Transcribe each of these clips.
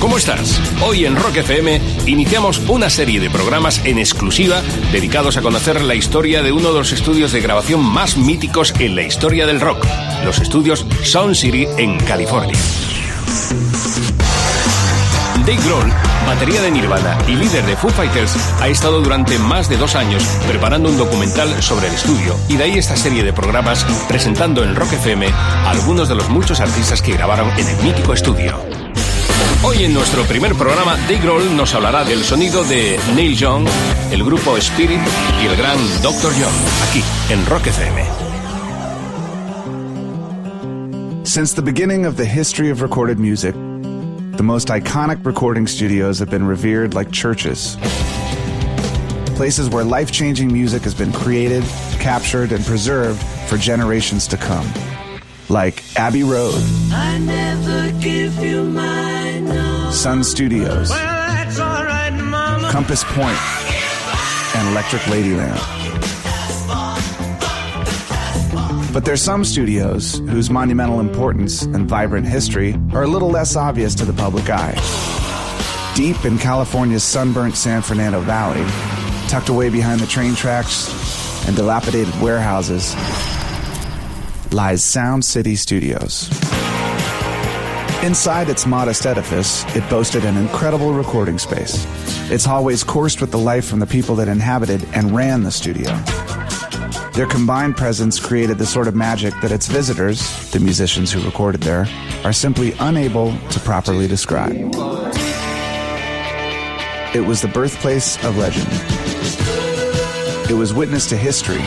¿Cómo estás? Hoy en Rock FM iniciamos una serie de programas en exclusiva dedicados a conocer la historia de uno de los estudios de grabación más míticos en la historia del rock, los estudios Sound City en California. Dave Grohl, batería de Nirvana y líder de Foo Fighters, ha estado durante más de dos años preparando un documental sobre el estudio y de ahí esta serie de programas presentando en Rock FM a algunos de los muchos artistas que grabaron en el mítico estudio. Hoy en nuestro primer programa, Dave Grohl nos hablará del sonido de Neil Young, el grupo Spirit y el gran Dr. John, aquí en Rock FM. Since the beginning of the history of recorded music, the most iconic recording studios have been revered like churches. Places where life changing music has been created, captured, and preserved for generations to come. Like Abbey Road, Sun Studios, Compass Point, and Electric Ladyland. But there's some studios whose monumental importance and vibrant history are a little less obvious to the public eye. Deep in California's sunburnt San Fernando Valley, tucked away behind the train tracks and dilapidated warehouses, lies Sound City Studios. Inside its modest edifice, it boasted an incredible recording space. Its hallways coursed with the life from the people that inhabited and ran the studio. Their combined presence created the sort of magic that its visitors, the musicians who recorded there, are simply unable to properly describe. It was the birthplace of legend. It was witness to history.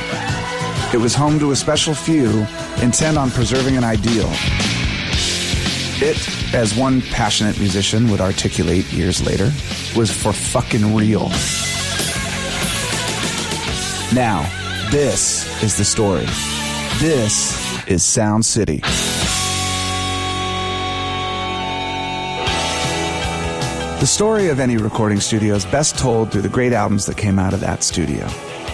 It was home to a special few intent on preserving an ideal. It, as one passionate musician would articulate years later, was for fucking real. Now, this is the story. This is Sound City. The story of any recording studio is best told through the great albums that came out of that studio.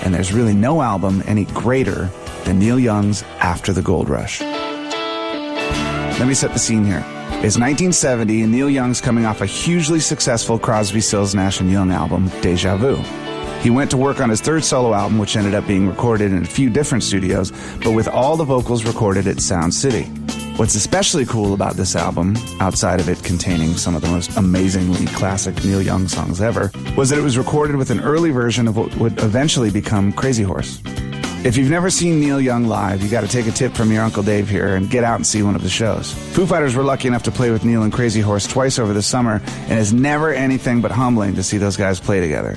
And there's really no album any greater than Neil Young's After the Gold Rush. Let me set the scene here. It's 1970, and Neil Young's coming off a hugely successful Crosby, Stills, Nash Young album, Deja Vu. He went to work on his third solo album, which ended up being recorded in a few different studios, but with all the vocals recorded at Sound City. What's especially cool about this album, outside of it containing some of the most amazingly classic Neil Young songs ever, was that it was recorded with an early version of what would eventually become Crazy Horse. If you've never seen Neil Young live, you got to take a tip from your Uncle Dave here and get out and see one of the shows. Foo Fighters were lucky enough to play with Neil and Crazy Horse twice over the summer, and it's never anything but humbling to see those guys play together.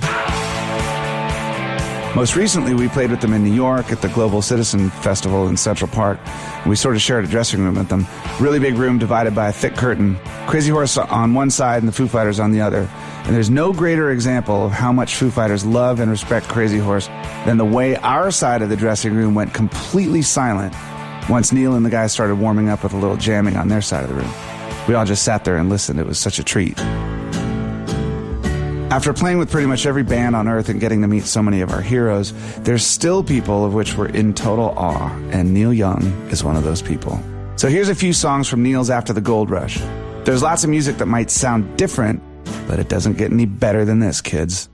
Most recently, we played with them in New York at the Global Citizen Festival in Central Park. We sort of shared a dressing room with them. Really big room divided by a thick curtain. Crazy Horse on one side and the Foo Fighters on the other. And there's no greater example of how much Foo Fighters love and respect Crazy Horse than the way our side of the dressing room went completely silent once Neil and the guys started warming up with a little jamming on their side of the room. We all just sat there and listened. It was such a treat. After playing with pretty much every band on earth and getting to meet so many of our heroes, there's still people of which we're in total awe, and Neil Young is one of those people. So here's a few songs from Neil's After the Gold Rush. There's lots of music that might sound different, but it doesn't get any better than this, kids.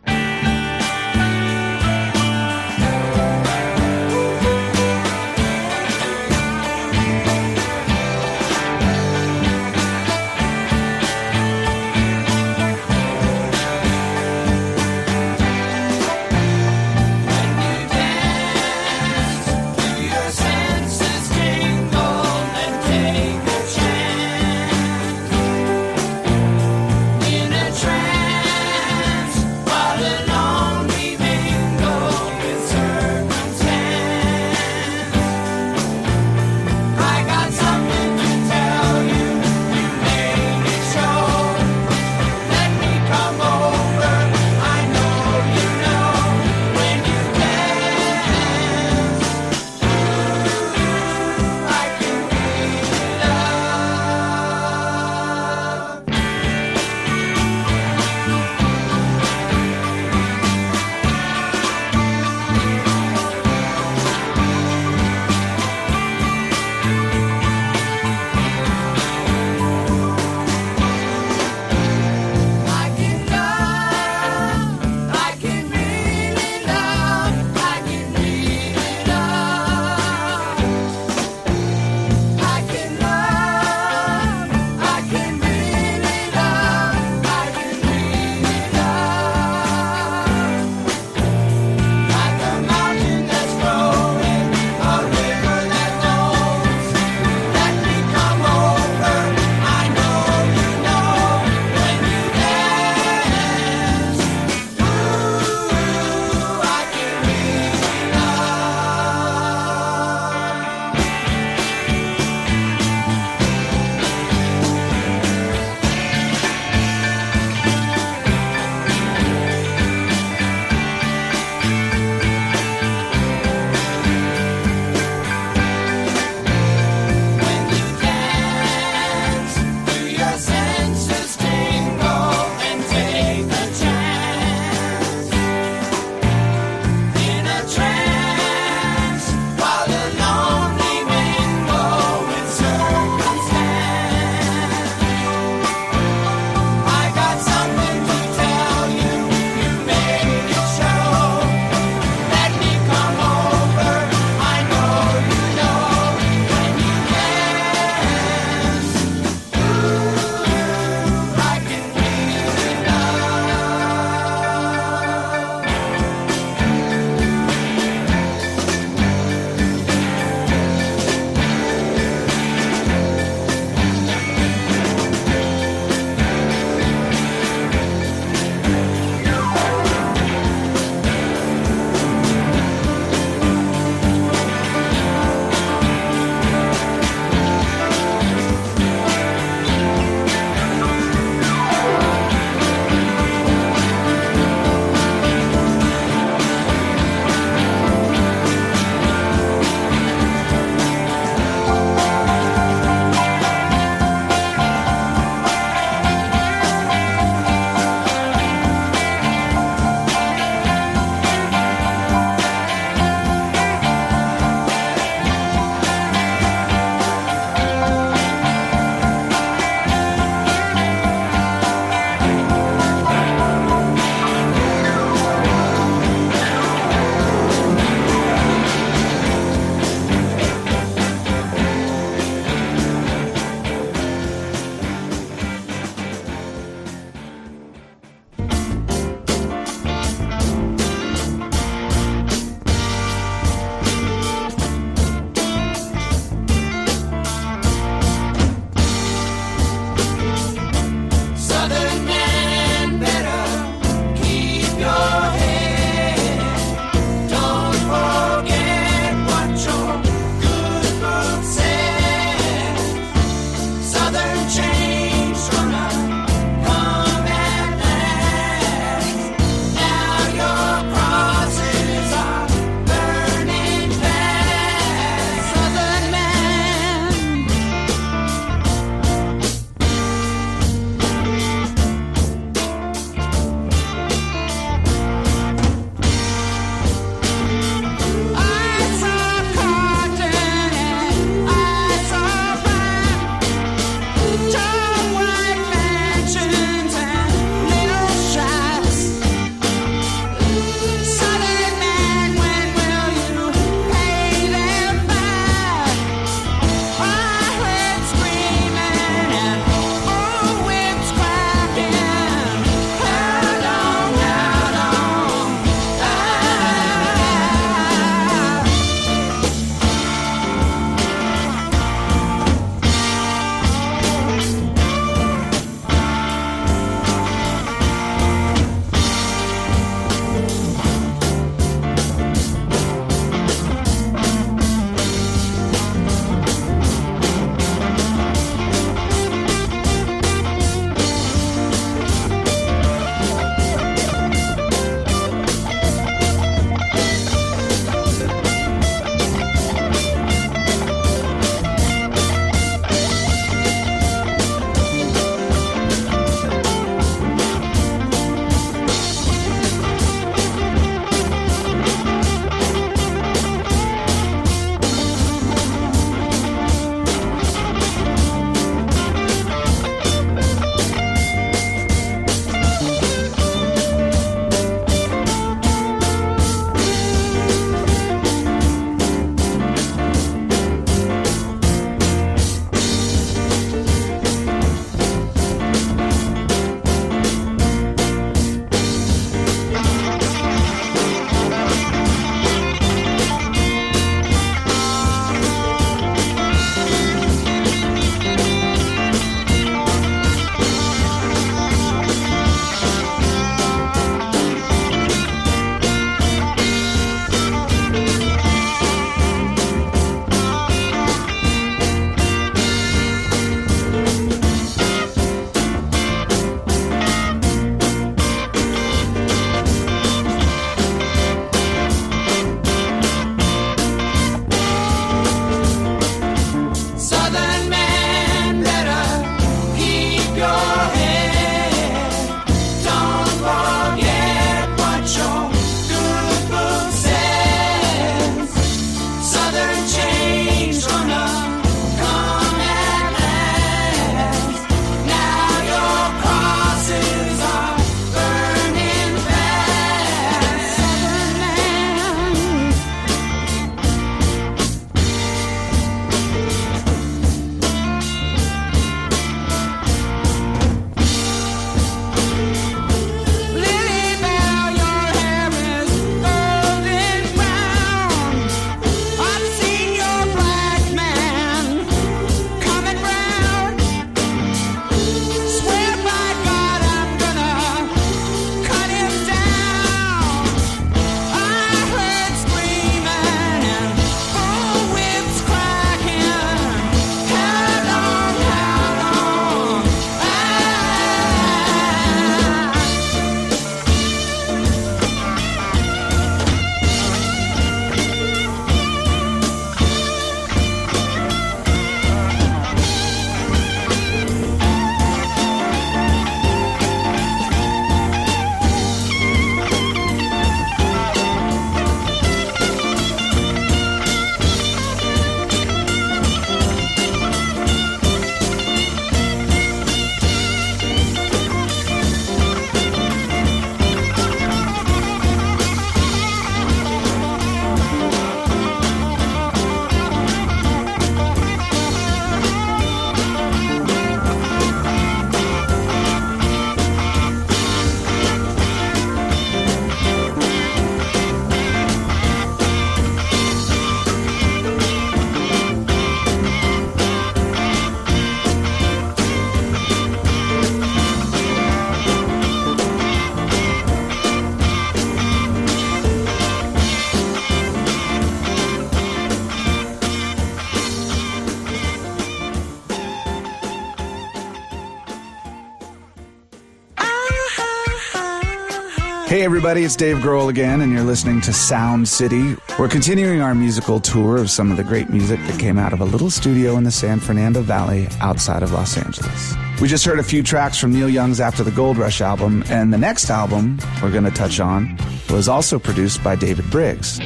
Everybody, it's Dave Grohl again, and you're listening to Sound City. We're continuing our musical tour of some of the great music that came out of a little studio in the San Fernando Valley outside of Los Angeles. We just heard a few tracks from Neil Young's After the Gold Rush album, and the next album we're going to touch on was also produced by David Briggs,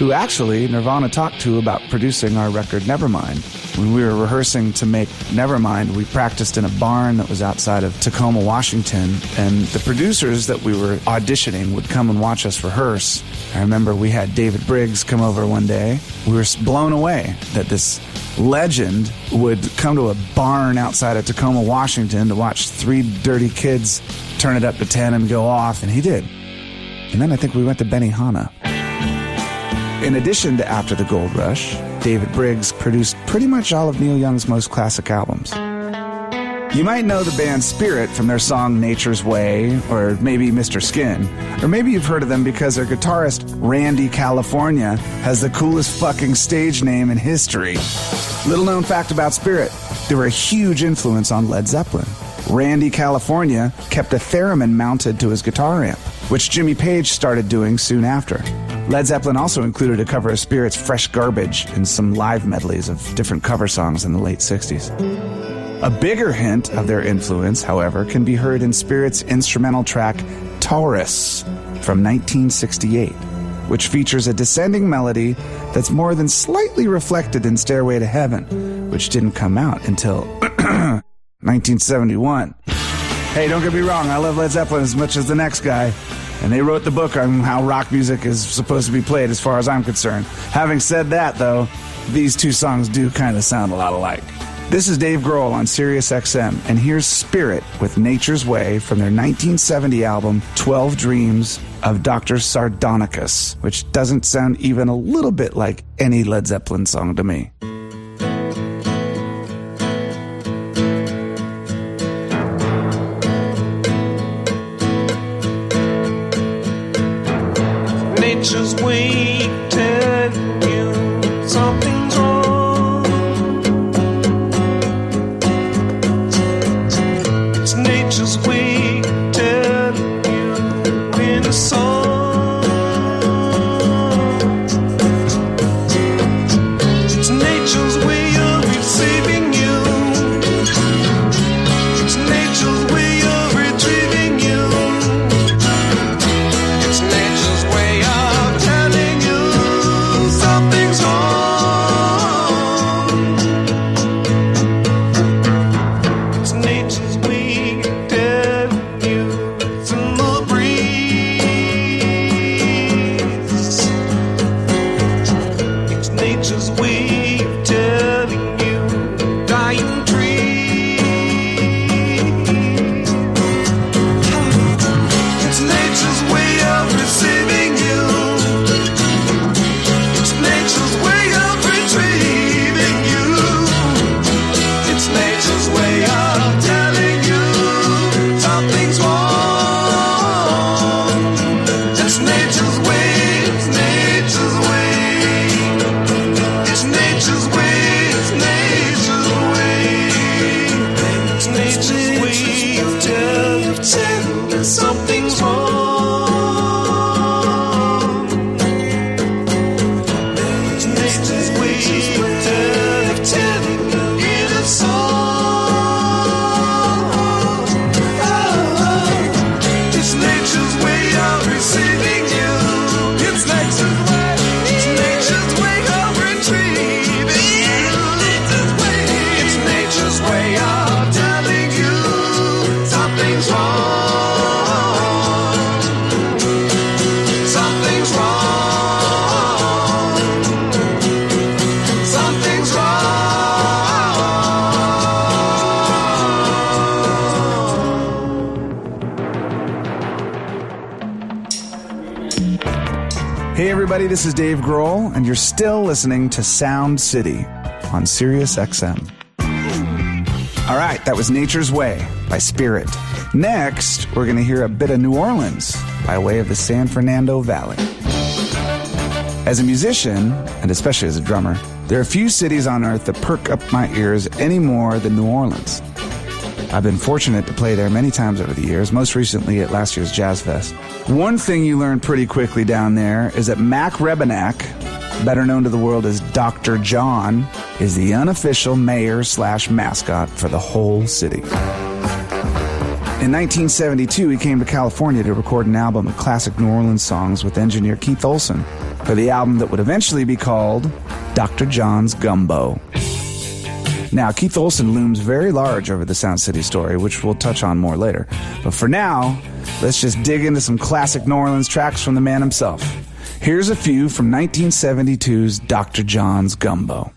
who actually Nirvana talked to about producing our record Nevermind. When we were rehearsing to make Nevermind, we practiced in a barn that was outside of Tacoma, Washington, and the producers that we were auditioning would come and watch us rehearse. I remember we had David Briggs come over one day. We were blown away that this legend would come to a barn outside of Tacoma, Washington to watch three dirty kids turn it up to 10 and go off, and he did. And then I think we went to Benihana. In addition to After the Gold Rush, David Briggs produced pretty much all of Neil Young's most classic albums. You might know the band Spirit from their song Nature's Way, or maybe Mr. Skin. Or maybe you've heard of them because their guitarist, Randy California, has the coolest fucking stage name in history. Little known fact about Spirit they were a huge influence on Led Zeppelin. Randy California kept a theremin mounted to his guitar amp, which Jimmy Page started doing soon after. Led Zeppelin also included a cover of Spirit's Fresh Garbage and some live medleys of different cover songs in the late 60s. A bigger hint of their influence, however, can be heard in Spirit's instrumental track Taurus from 1968, which features a descending melody that's more than slightly reflected in Stairway to Heaven, which didn't come out until 1971. Hey, don't get me wrong, I love Led Zeppelin as much as the next guy. And they wrote the book on how rock music is supposed to be played, as far as I'm concerned. Having said that, though, these two songs do kind of sound a lot alike. This is Dave Grohl on Sirius XM, and here's Spirit with Nature's Way from their 1970 album 12 Dreams of Dr. Sardonicus, which doesn't sound even a little bit like any Led Zeppelin song to me. Still listening to Sound City on Sirius XM. All right, that was Nature's Way by Spirit. Next, we're going to hear a bit of New Orleans by way of the San Fernando Valley. As a musician, and especially as a drummer, there are few cities on earth that perk up my ears any more than New Orleans. I've been fortunate to play there many times over the years, most recently at last year's Jazz Fest. One thing you learn pretty quickly down there is that Mac Rebennack, better known to the world as Dr. John, is the unofficial mayor slash mascot for the whole city. In 1972, he came to California to record an album of classic New Orleans songs with engineer Keith Olsen for the album that would eventually be called Dr. John's Gumbo. Now, Keith Olsen looms very large over the Sound City story, which we'll touch on more later. But for now, let's just dig into some classic New Orleans tracks from the man himself. Here's a few from 1972's Dr. John's Gumbo.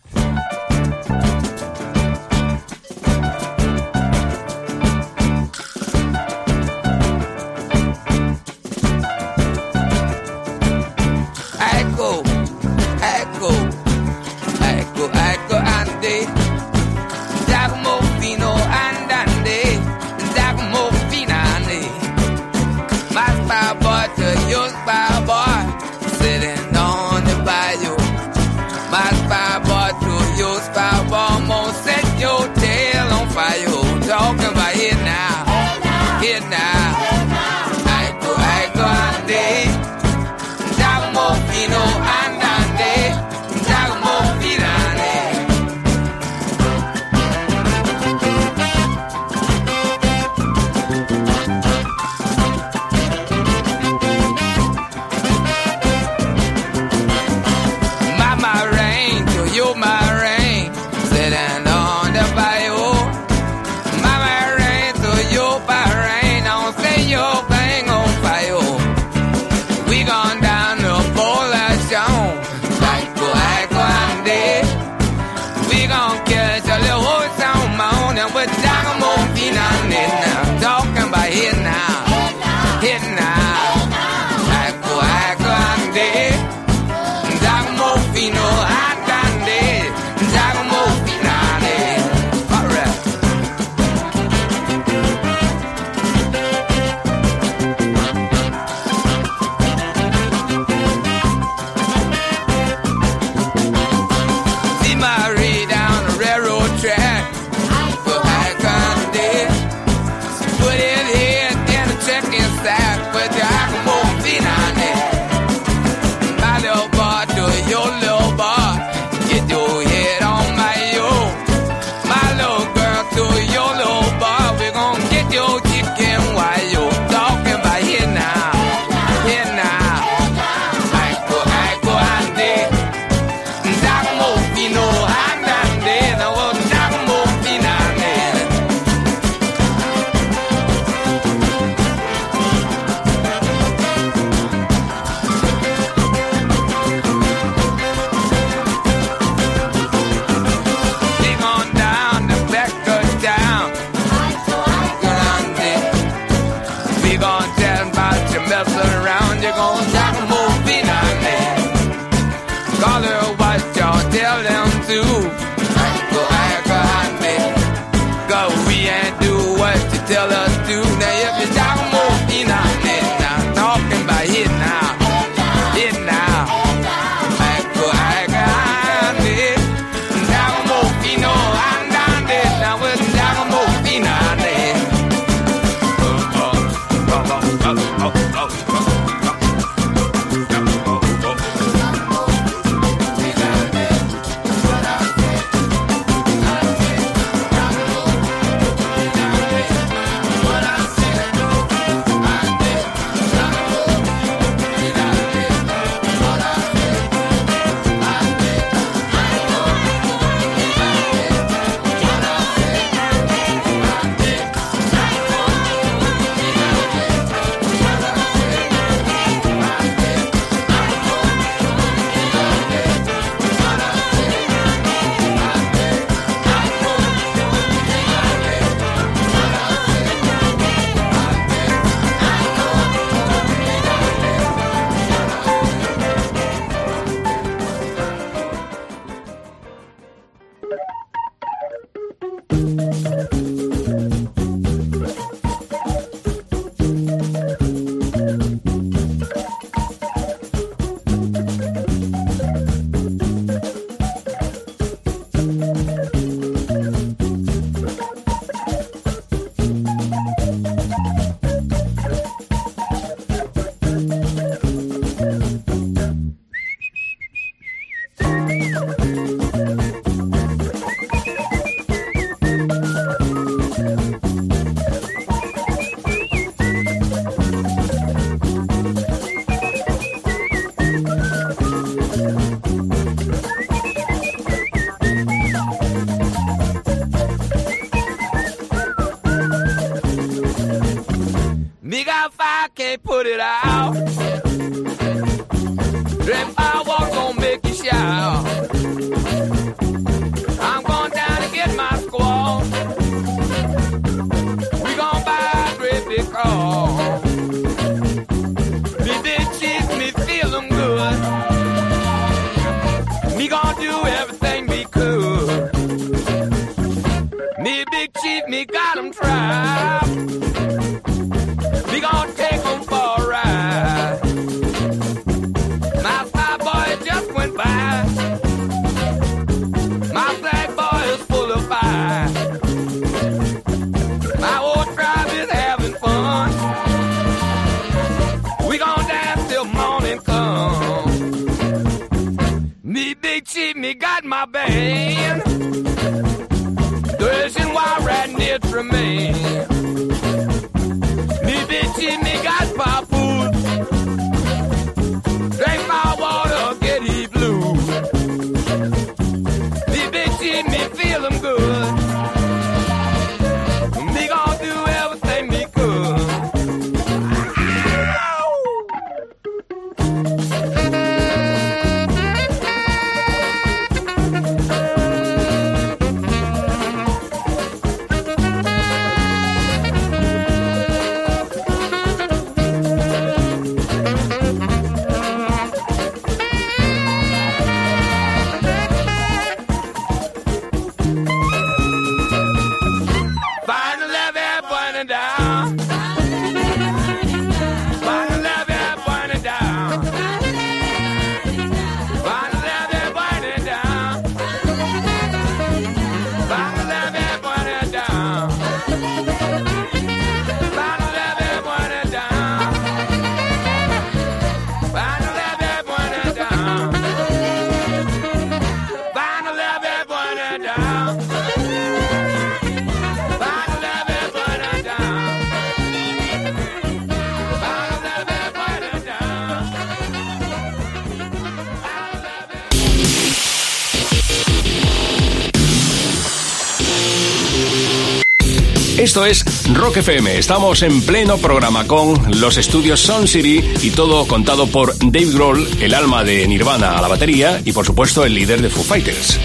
Es Rock FM. Estamos en pleno programa con los estudios Sound City y todo contado por Dave Grohl, el alma de Nirvana a la batería y por supuesto el líder de Foo Fighters.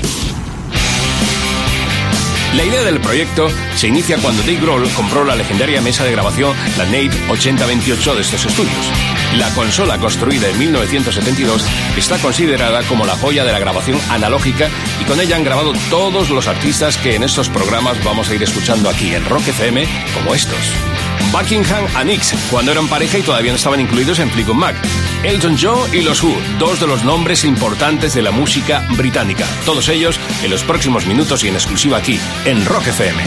La idea del proyecto se inicia cuando Dave Grohl compró la legendaria mesa de grabación, la Nave 8028 de estos estudios. La consola construida en 1972 está considerada como la joya de la grabación analógica y con ella han grabado todos los artistas que en estos programas vamos a ir escuchando aquí en Rock FM, como estos. Buckingham and Nix, cuando eran pareja y todavía no estaban incluidos en Fleetwood Mac. Elton John y los Who, dos de los nombres importantes de la música británica. Todos ellos en los próximos minutos y en exclusiva aquí, en Rock FM.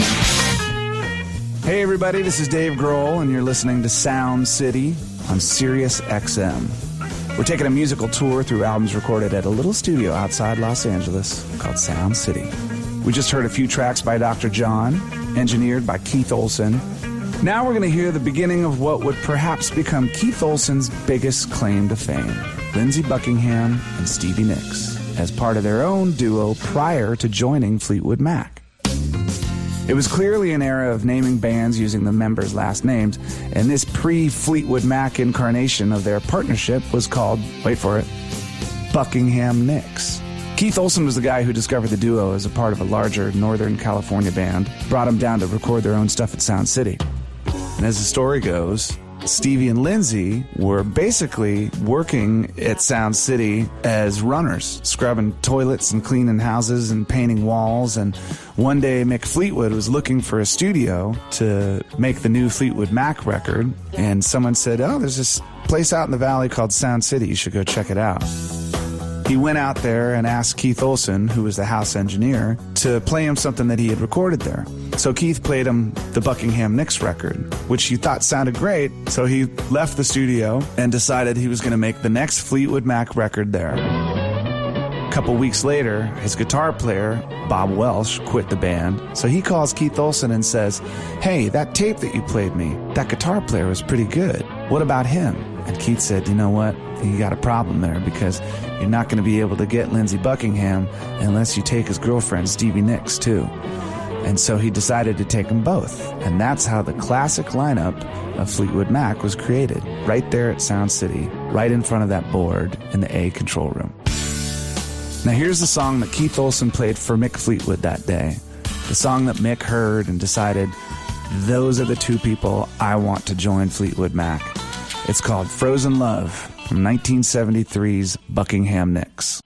Hey, everybody, this is Dave Grohl, and you're listening to Sound City on Sirius XM. We're taking a musical tour through albums recorded at a little studio outside Los Angeles called Sound City. We just heard a few tracks by Dr. John, engineered by Keith Olsen. Now we're going to hear the beginning of what would perhaps become Keith Olsen's biggest claim to fame Lindsey Buckingham and Stevie Nicks, as part of their own duo prior to joining Fleetwood Mac. It was clearly an era of naming bands using the members' last names, and this pre Fleetwood Mac incarnation of their partnership was called, wait for it, Buckingham Nicks. Keith Olsen was the guy who discovered the duo as a part of a larger Northern California band, brought them down to record their own stuff at Sound City. And as the story goes, Stevie and Lindsey were basically working at Sound City as runners, scrubbing toilets and cleaning houses and painting walls. And one day, Mick Fleetwood was looking for a studio to make the new Fleetwood Mac record. And someone said, Oh, there's this place out in the valley called Sound City. You should go check it out. He went out there and asked Keith Olsen, who was the house engineer, to play him something that he had recorded there. So Keith played him the Buckingham Nicks record, which he thought sounded great. So he left the studio and decided he was going to make the next Fleetwood Mac record there. A couple weeks later, his guitar player, Bob Welch, quit the band. So he calls Keith Olson and says, Hey, that tape that you played me, that guitar player was pretty good. What about him? And Keith said, You know what? You got a problem there because you're not going to be able to get Lindsey Buckingham unless you take his girlfriend, Stevie Nicks, too. And so he decided to take them both. And that's how the classic lineup of Fleetwood Mac was created, right there at Sound City, right in front of that board in the A control room. Now, here's the song that Keith Olsen played for Mick Fleetwood that day. The song that Mick heard and decided, those are the two people I want to join Fleetwood Mac. It's called Frozen Love from 1973's Buckingham Nicks.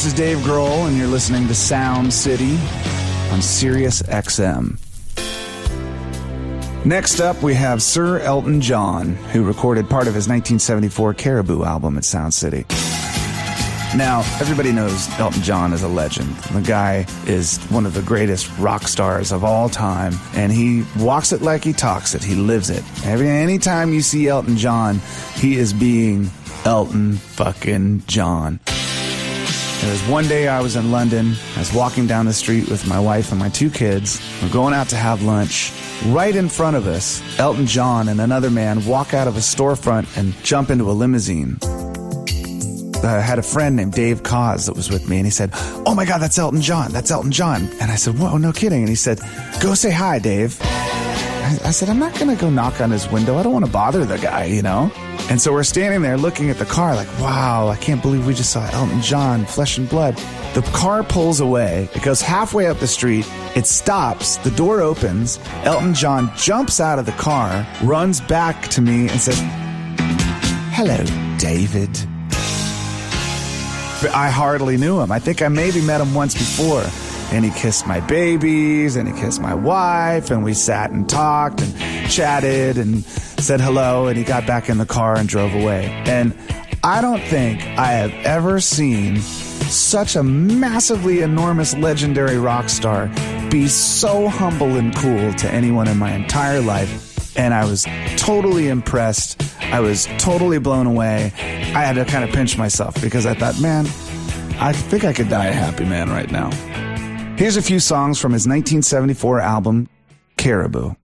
This is Dave Grohl, and you're listening to Sound City on Sirius XM. Next up, we have Sir Elton John, who recorded part of his 1974 Caribou album at Sound City. Now, everybody knows Elton John is a legend. The guy is one of the greatest rock stars of all time, and he walks it like he talks it. He lives it. Every anytime you see Elton John, he is being Elton fucking John. Was one day I was in London. I was walking down the street with my wife and my two kids. We're going out to have lunch. Right in front of us, Elton John and another man walk out of a storefront and jump into a limousine. I had a friend named Dave Cause that was with me, and he said, Oh my God, that's Elton John. That's Elton John. And I said, Whoa, no kidding. And he said, Go say hi, Dave. I, I said, I'm not going to go knock on his window. I don't want to bother the guy, you know? And so we're standing there looking at the car, like, wow, I can't believe we just saw Elton John, flesh and blood. The car pulls away. It goes halfway up the street. It stops. The door opens. Elton John jumps out of the car, runs back to me, and says, Hello, David. I hardly knew him. I think I maybe met him once before. And he kissed my babies and he kissed my wife and we sat and talked and chatted and said hello and he got back in the car and drove away. And I don't think I have ever seen such a massively enormous legendary rock star be so humble and cool to anyone in my entire life. And I was totally impressed. I was totally blown away. I had to kind of pinch myself because I thought, man, I think I could die a happy man right now. Here's a few songs from his 1974 album, Caribou.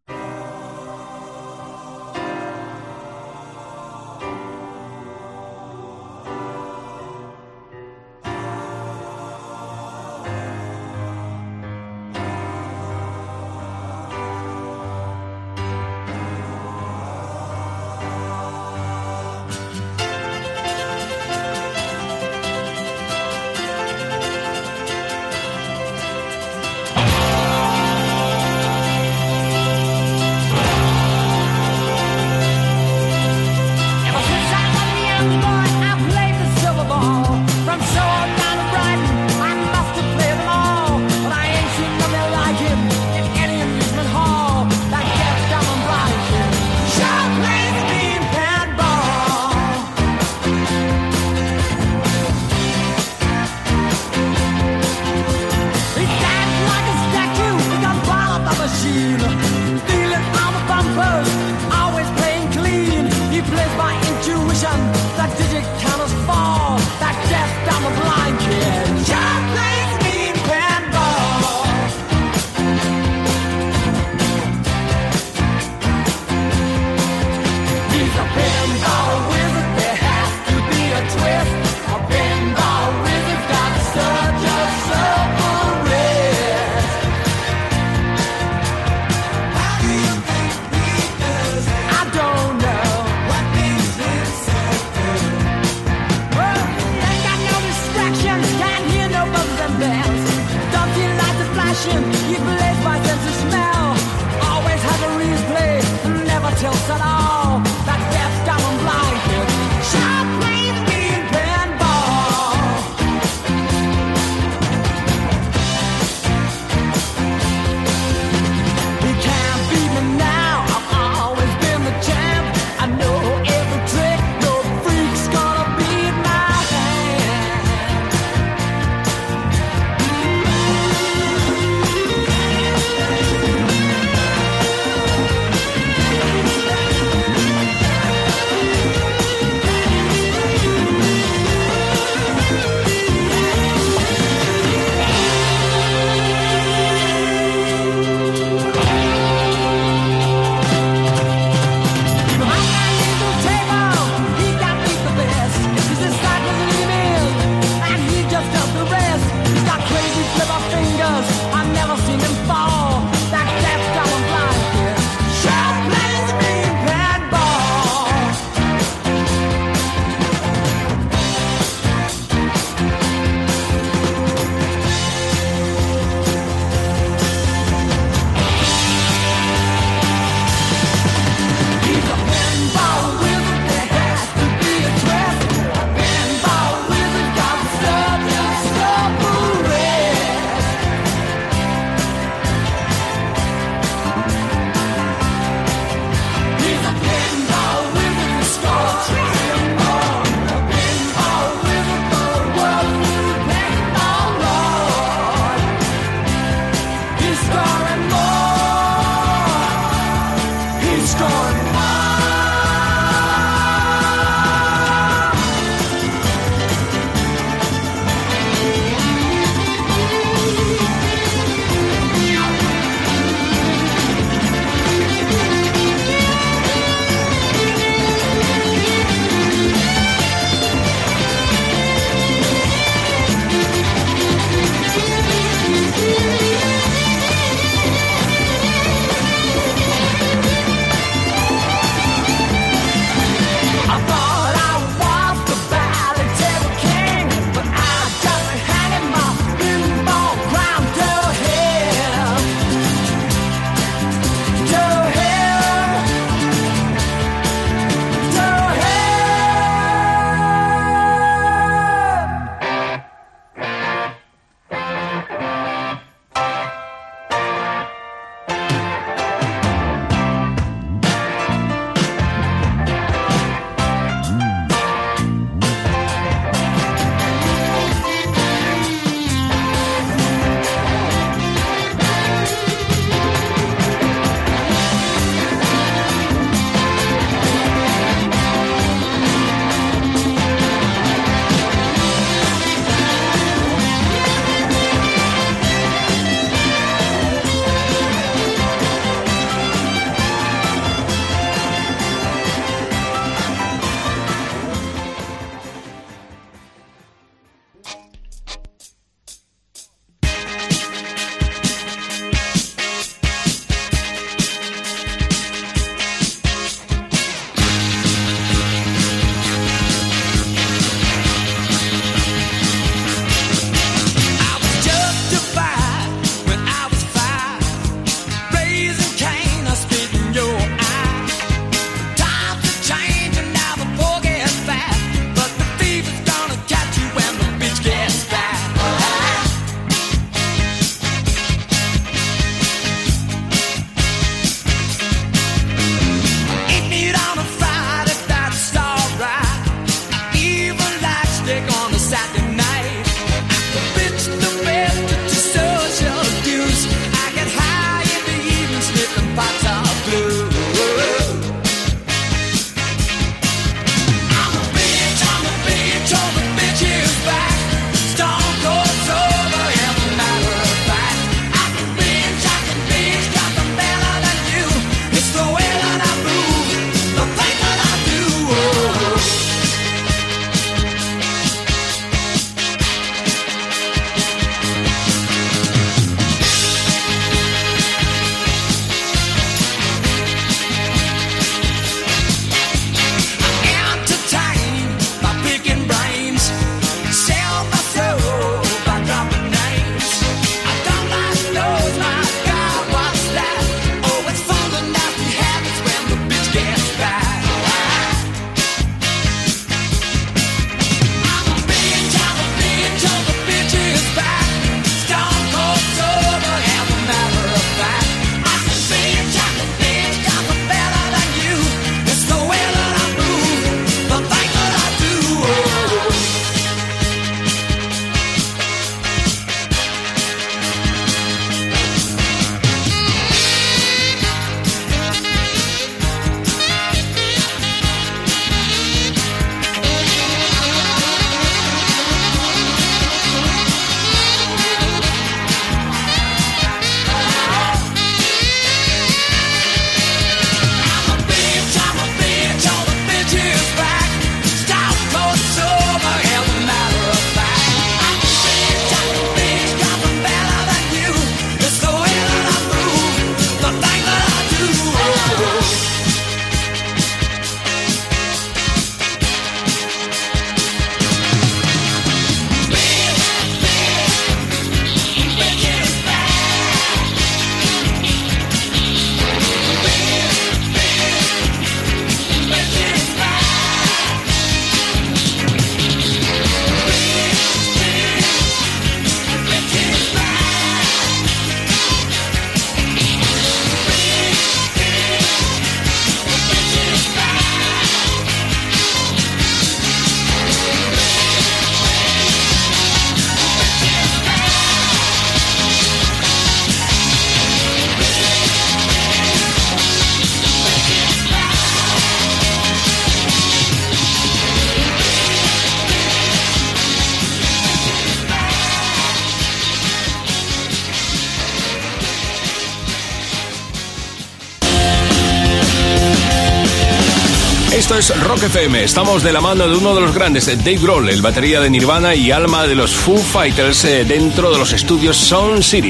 Es Rock FM. Estamos de la mano de uno de los grandes, Dave Grohl, el batería de Nirvana y alma de los Foo Fighters eh, dentro de los estudios Sound City.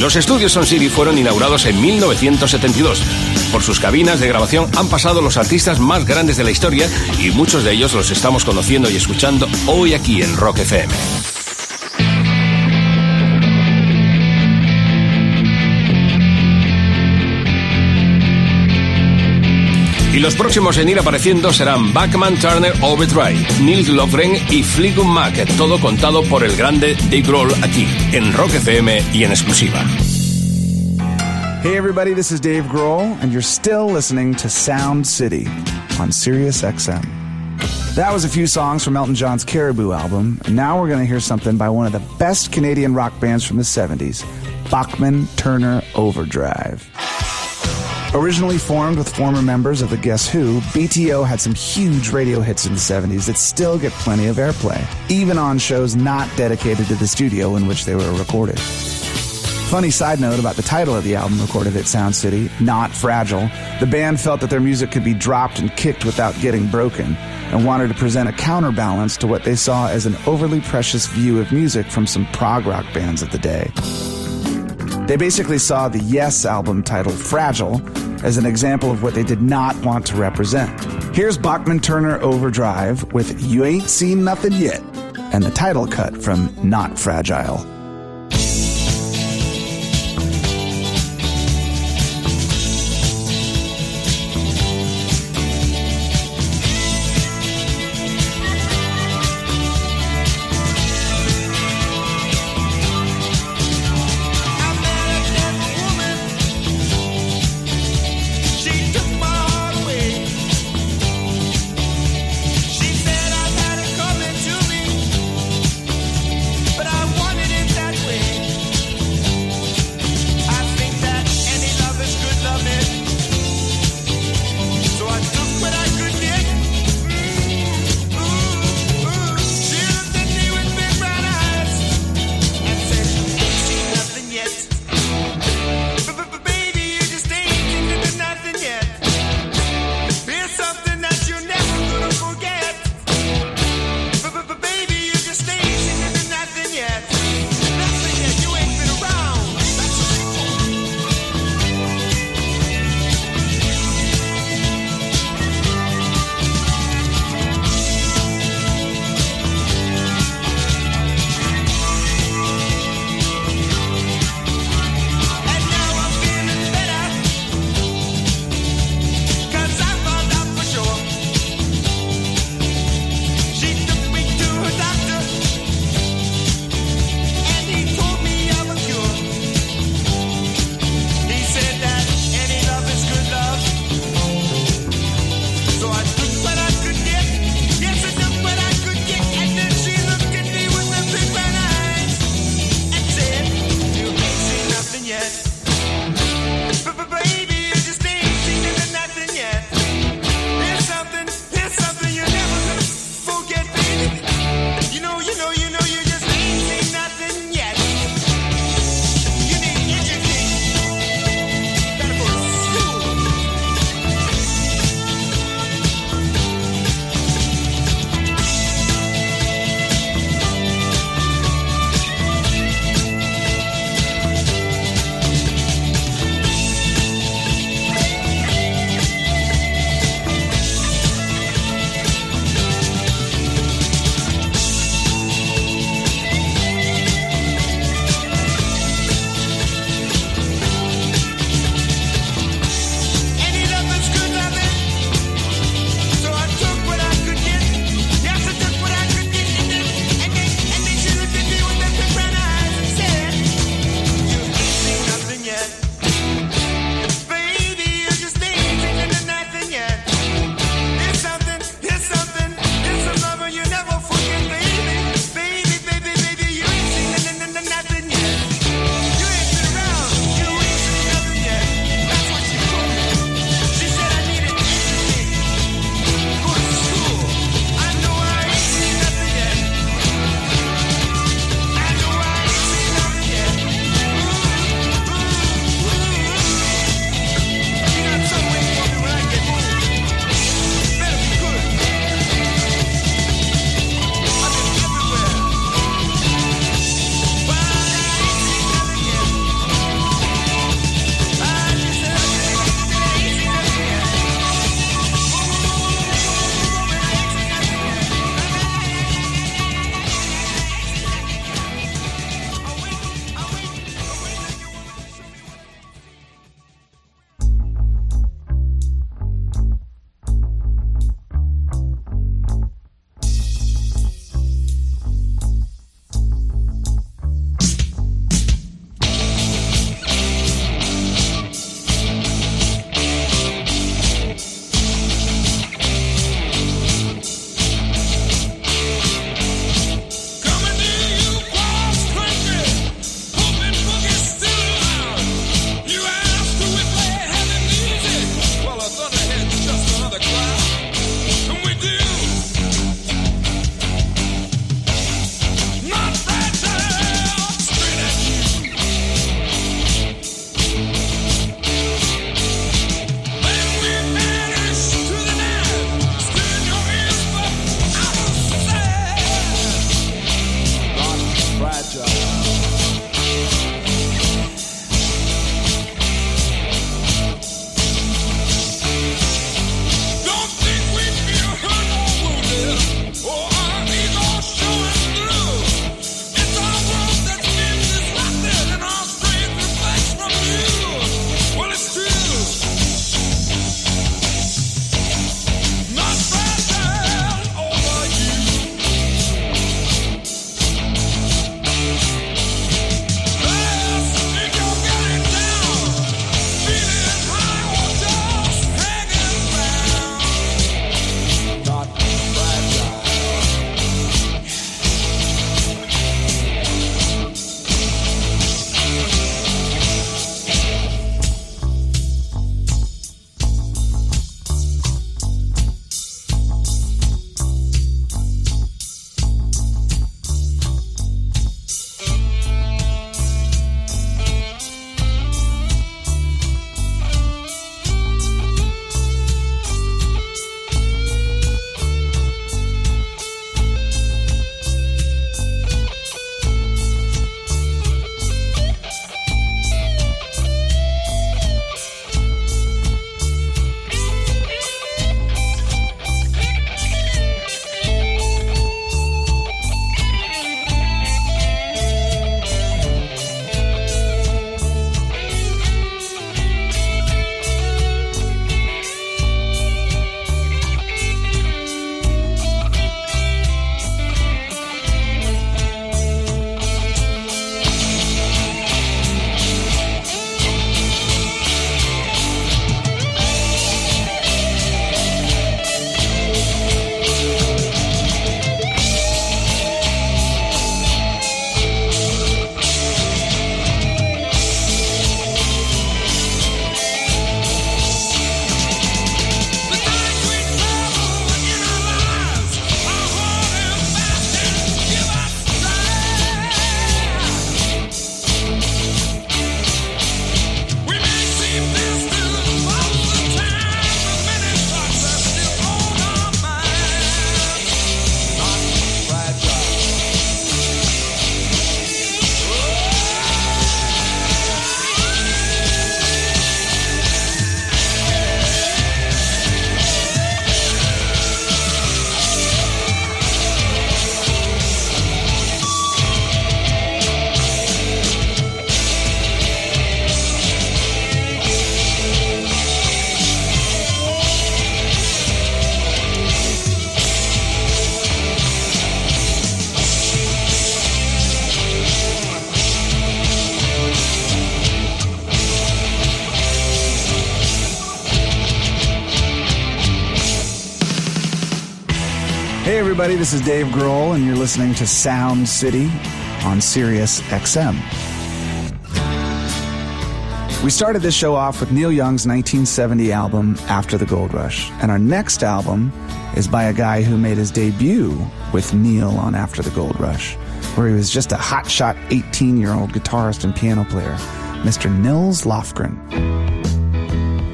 Los estudios Sound City fueron inaugurados en 1972. Por sus cabinas de grabación han pasado los artistas más grandes de la historia y muchos de ellos los estamos conociendo y escuchando hoy aquí en Rock FM. Y los próximos en ir apareciendo serán Backman Turner Overdrive, Nils Lofgren y Fleetwood Mac, todo contado por el grande Dave Grohl aquí, en Rock FM y en exclusiva. Hey everybody, this is Dave Grohl, and you're still listening to Sound City on Sirius XM. That was a few songs from Elton John's Caribou album, now we're going to hear something by one of the best Canadian rock bands from the 70s, Bachman Turner Overdrive. Originally formed with former members of the Guess Who, BTO had some huge radio hits in the 70s that still get plenty of airplay, even on shows not dedicated to the studio in which they were recorded. Funny side note about the title of the album recorded at Sound City, Not Fragile. The band felt that their music could be dropped and kicked without getting broken and wanted to present a counterbalance to what they saw as an overly precious view of music from some prog rock bands of the day. They basically saw the Yes album titled Fragile as an example of what they did not want to represent. Here's Bachman Turner Overdrive with You Ain't Seen Nothing Yet and the title cut from Not Fragile. Everybody, this is Dave Grohl, and you're listening to Sound City on Sirius XM. We started this show off with Neil Young's 1970 album, After the Gold Rush. And our next album is by a guy who made his debut with Neil on After the Gold Rush, where he was just a hotshot 18 year old guitarist and piano player, Mr. Nils Lofgren.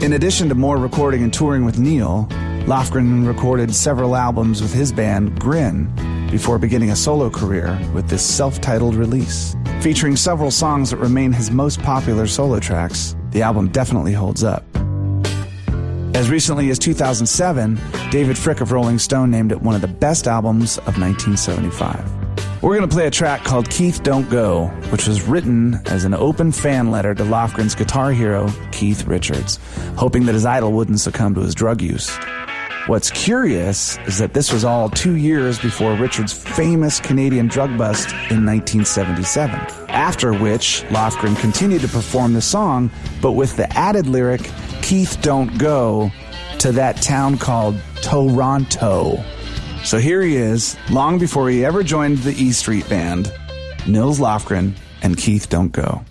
In addition to more recording and touring with Neil, Lofgren recorded several albums with his band Grin before beginning a solo career with this self titled release. Featuring several songs that remain his most popular solo tracks, the album definitely holds up. As recently as 2007, David Fricke of Rolling Stone named it one of the best albums of 1975. We're going to play a track called Keith Don't Go, which was written as an open fan letter to Lofgren's guitar hero, Keith Richards, hoping that his idol wouldn't succumb to his drug use. What's curious is that this was all two years before Richards' famous Canadian drug bust in 1977, after which Lofgren continued to perform the song, but with the added lyric, Keith Don't Go, to that town called Toronto. So here he is, long before he ever joined the E Street Band, Nils Lofgren and Keith Don't Go.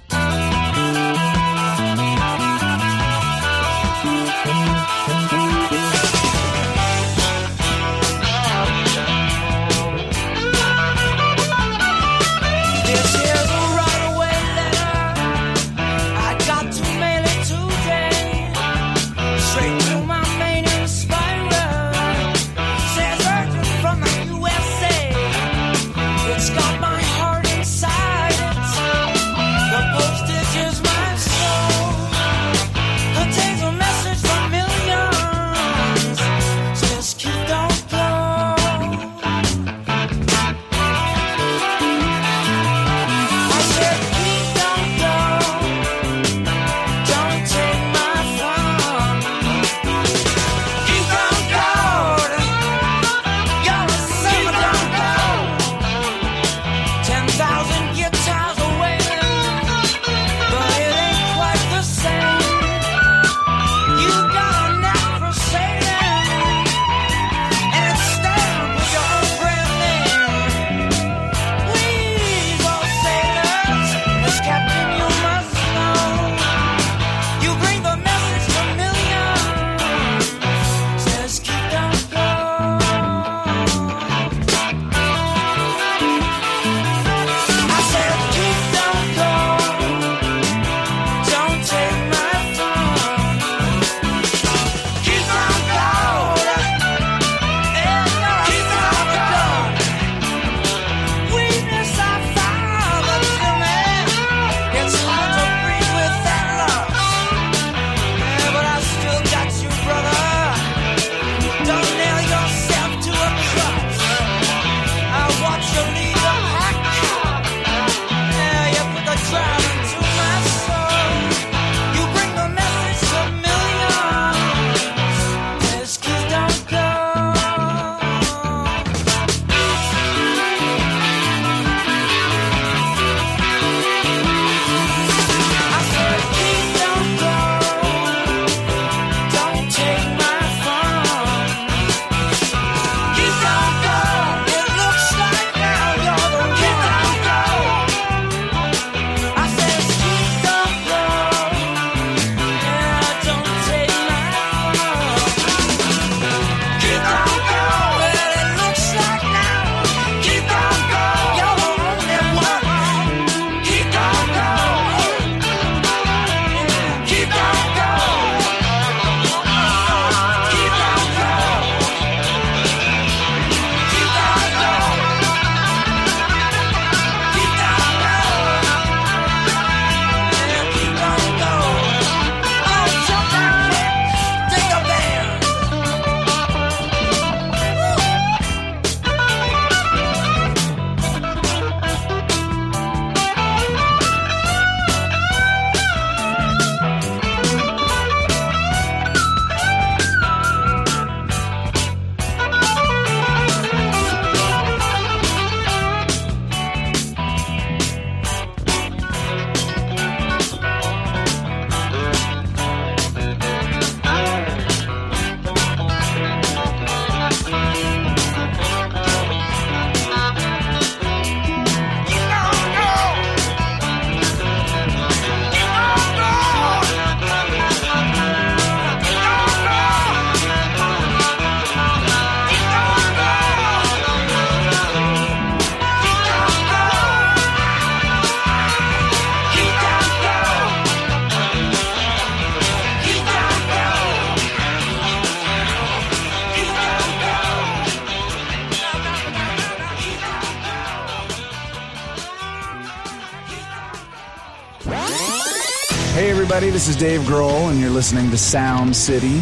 Hey, everybody, this is Dave Grohl, and you're listening to Sound City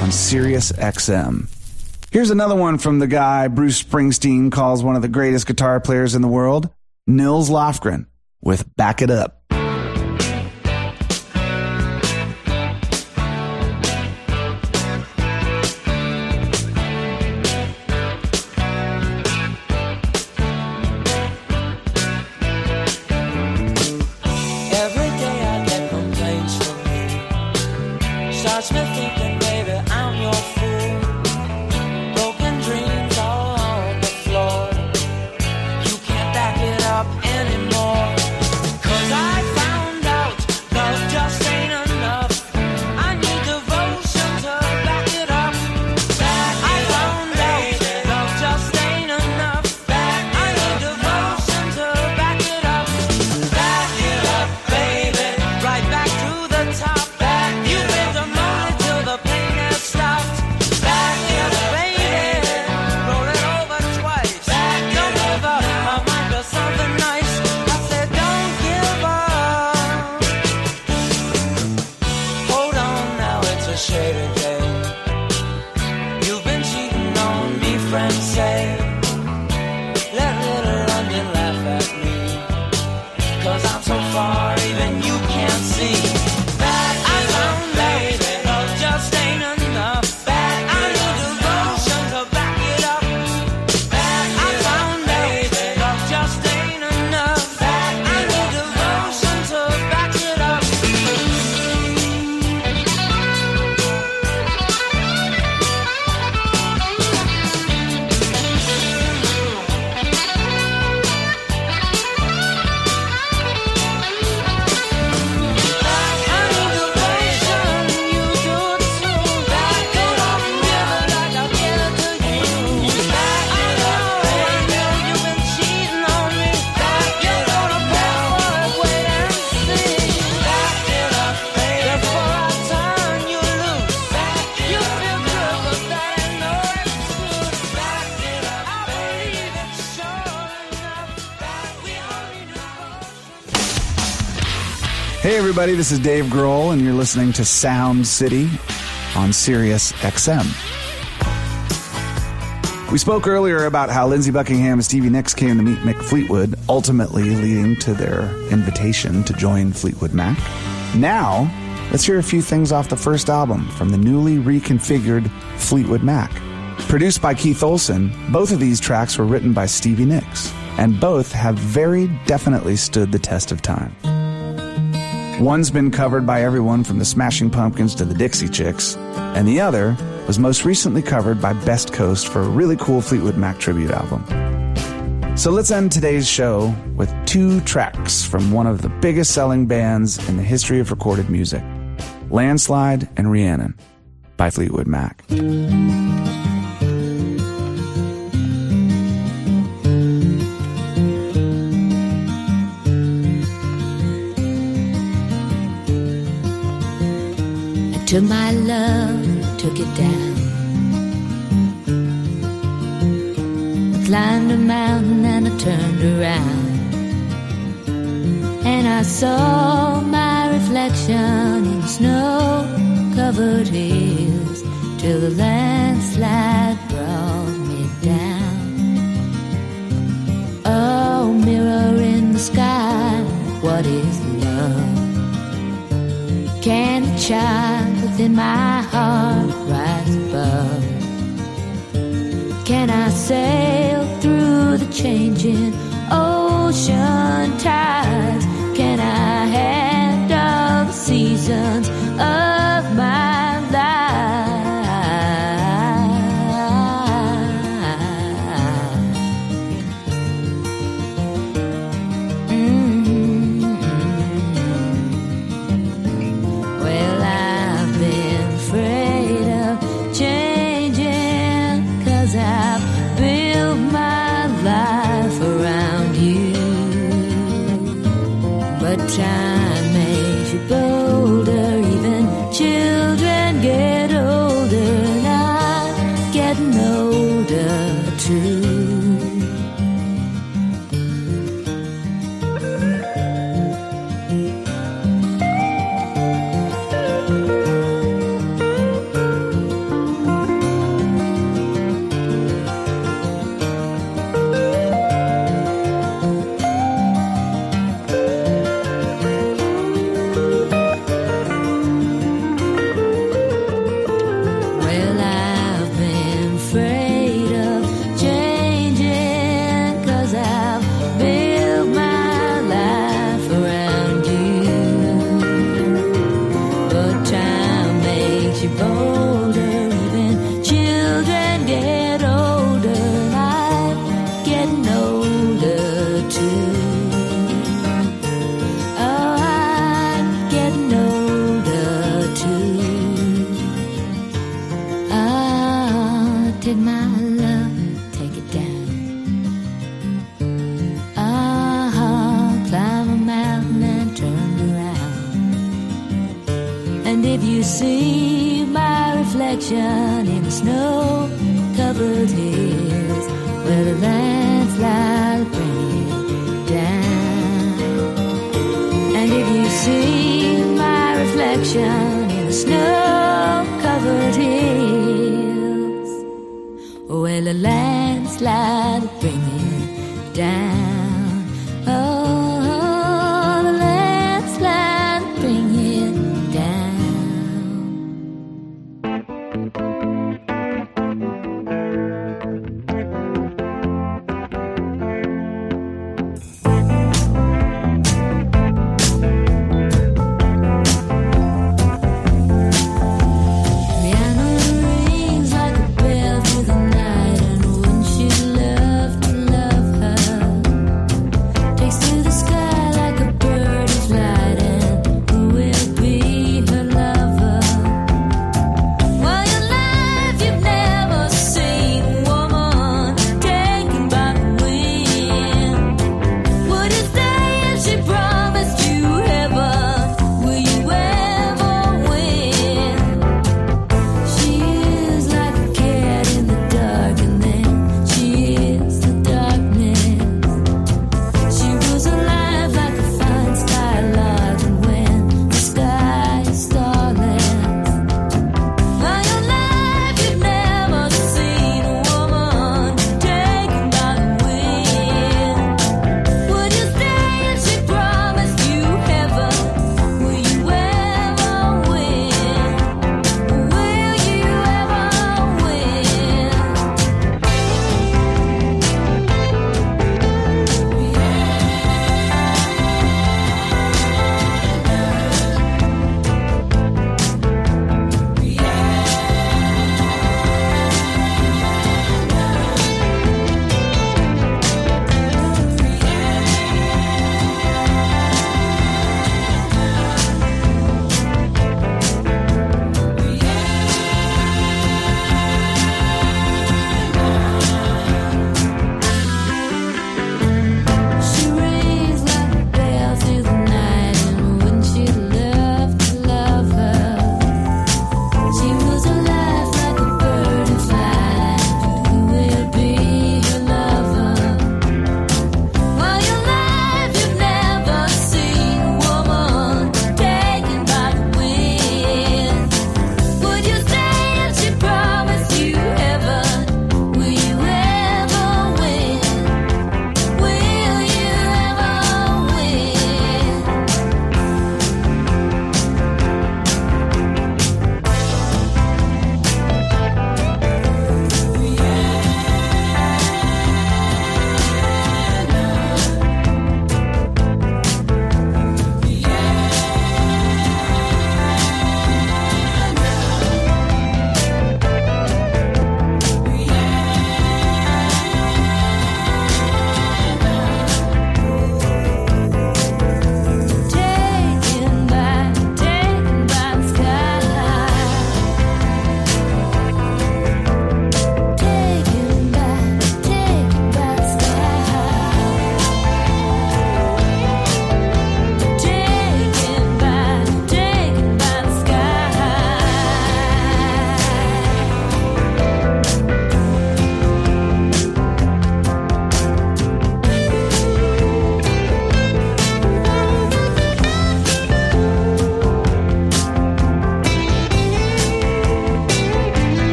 on Sirius XM. Here's another one from the guy Bruce Springsteen calls one of the greatest guitar players in the world, Nils Lofgren, with Back It Up. Hey, everybody, this is Dave Grohl, and you're listening to Sound City on Sirius XM. We spoke earlier about how Lindsey Buckingham and Stevie Nicks came to meet Mick Fleetwood, ultimately leading to their invitation to join Fleetwood Mac. Now, let's hear a few things off the first album from the newly reconfigured Fleetwood Mac. Produced by Keith Olsen, both of these tracks were written by Stevie Nicks, and both have very definitely stood the test of time. One's been covered by everyone from the Smashing Pumpkins to the Dixie Chicks, and the other was most recently covered by Best Coast for a really cool Fleetwood Mac tribute album. So let's end today's show with two tracks from one of the biggest selling bands in the history of recorded music Landslide and Rhiannon by Fleetwood Mac. Took my love, took it down. I climbed a mountain and I turned around. And I saw my reflection in snow covered hills till the landslide brought me down. Oh, mirror in the sky, what is love? Can a child within my heart rise above? Can I sail through the changing ocean tides? Can I handle the seasons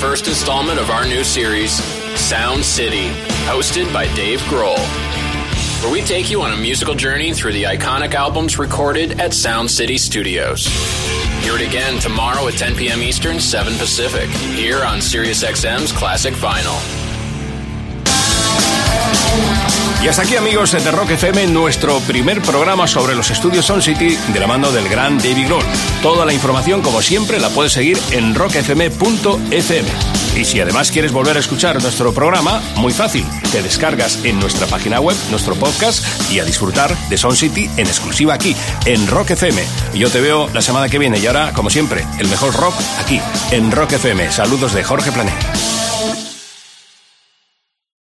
first installment of our new series, Sound City, hosted by Dave Grohl, where we take you on a musical journey through the iconic albums recorded at Sound City Studios. Hear it again tomorrow at 10 p.m. Eastern, 7 Pacific, here on SiriusXM's Classic Vinyl. Y hasta aquí, amigos de Rock FM, nuestro primer programa sobre los estudios Sound City de la mano del gran David Grohl. Toda la información, como siempre, la puedes seguir en rockfm.fm. Y si además quieres volver a escuchar nuestro programa, muy fácil. Te descargas en nuestra página web nuestro podcast y a disfrutar de Sound City en exclusiva aquí, en Rock FM. Yo te veo la semana que viene y ahora, como siempre, el mejor rock aquí, en Rock FM. Saludos de Jorge Planet.